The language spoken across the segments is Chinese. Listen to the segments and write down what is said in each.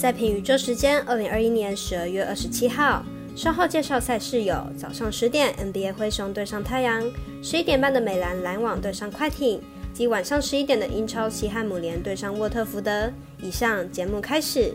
赛评宇宙时间，二零二一年十二月二十七号。稍后介绍赛事有：早上十点 NBA 灰熊对上太阳，十一点半的美兰篮网对上快艇，及晚上十一点的英超西汉姆联对上沃特福德。以上节目开始。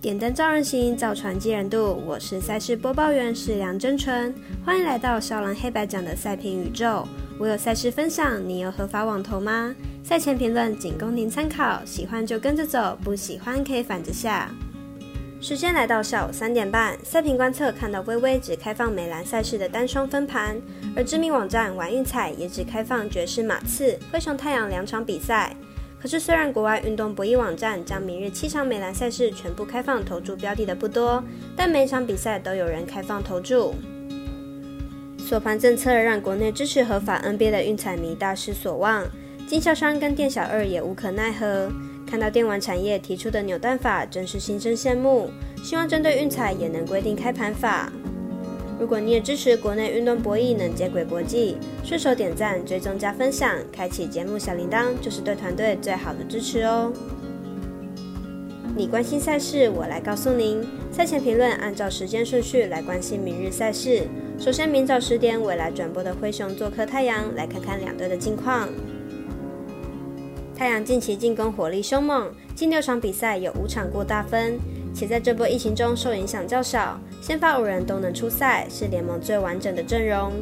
点灯照人行，造船济人度。我是赛事播报员是梁真纯，欢迎来到少狼黑白奖的赛评宇宙。我有赛事分享，你有合法网投吗？赛前评论仅供您参考，喜欢就跟着走，不喜欢可以反着下。时间来到下午三点半，赛评观测看到微微只开放美兰赛事的单双分盘，而知名网站玩运彩也只开放爵士马刺、灰熊太阳两场比赛。可是虽然国外运动博弈网站将明日七场美兰赛事全部开放投注标的的不多，但每场比赛都有人开放投注。锁盘政策让国内支持合法 NBA 的运彩迷大失所望，经销商跟店小二也无可奈何。看到电玩产业提出的扭蛋法，真是心生羡慕。希望针对运彩也能规定开盘法。如果你也支持国内运动博弈能接轨国际，顺手点赞、追踪加分享，开启节目小铃铛，就是对团队最好的支持哦。你关心赛事，我来告诉您。赛前评论按照时间顺序来关心明日赛事。首先，明早十点未来转播的灰熊做客太阳，来看看两队的近况。太阳近期进攻火力凶猛，近六场比赛有五场过大分，且在这波疫情中受影响较少，先发五人都能出赛，是联盟最完整的阵容。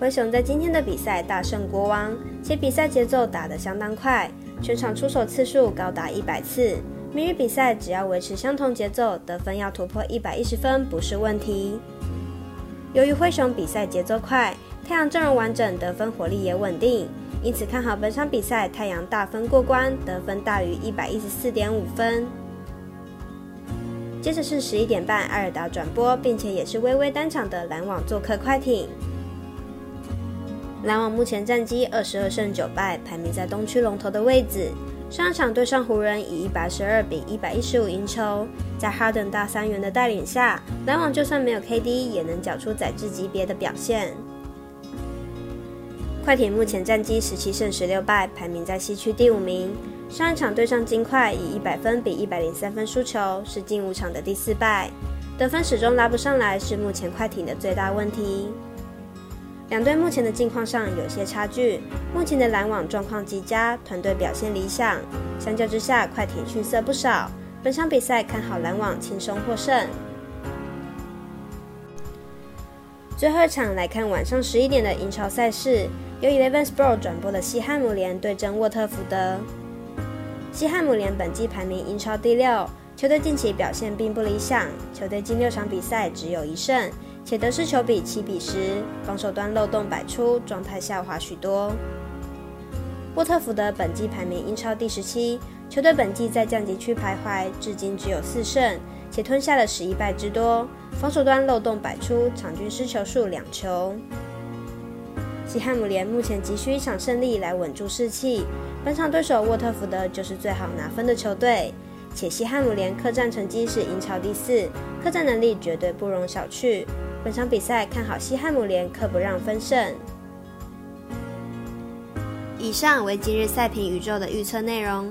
灰熊在今天的比赛大胜国王，且比赛节奏打得相当快，全场出手次数高达一百次。明日比赛只要维持相同节奏，得分要突破一百一十分不是问题。由于灰熊比赛节奏快，太阳阵容完整，得分火力也稳定。因此看好本场比赛，太阳大分过关，得分大于一百一十四点五分。接着是十一点半，艾尔达转播，并且也是微微单场的篮网做客快艇。篮网目前战绩二十二胜九败，排名在东区龙头的位置。上场对上湖人以一百十二比一百一十五赢球，在哈登大三元的带领下，篮网就算没有 KD，也能缴出宰制级别的表现。快艇目前战绩十七胜十六败，排名在西区第五名。上一场对上金块，以一百分比一百零三分输球，是近五场的第四败。得分始终拉不上来，是目前快艇的最大问题。两队目前的境况上有些差距。目前的篮网状况极佳，团队表现理想。相较之下，快艇逊色不少。本场比赛看好篮网轻松获胜。最后一场来看晚上十一点的英超赛事。由 Eleven Sport 转播的西汉姆联对阵沃特福德。西汉姆联本季排名英超第六，球队近期表现并不理想，球队近六场比赛只有一胜，且得失球比七比十，防守端漏洞百出，状态下滑许多。沃特福德本季排名英超第十七，球队本季在降级区徘徊，至今只有四胜，且吞下了十一败之多，防守端漏洞百出，场均失球数两球。西汉姆联目前急需一场胜利来稳住士气，本场对手沃特福德就是最好拿分的球队，且西汉姆联客战成绩是英超第四，客战能力绝对不容小觑。本场比赛看好西汉姆联客不让分胜。以上为今日赛评宇宙的预测内容，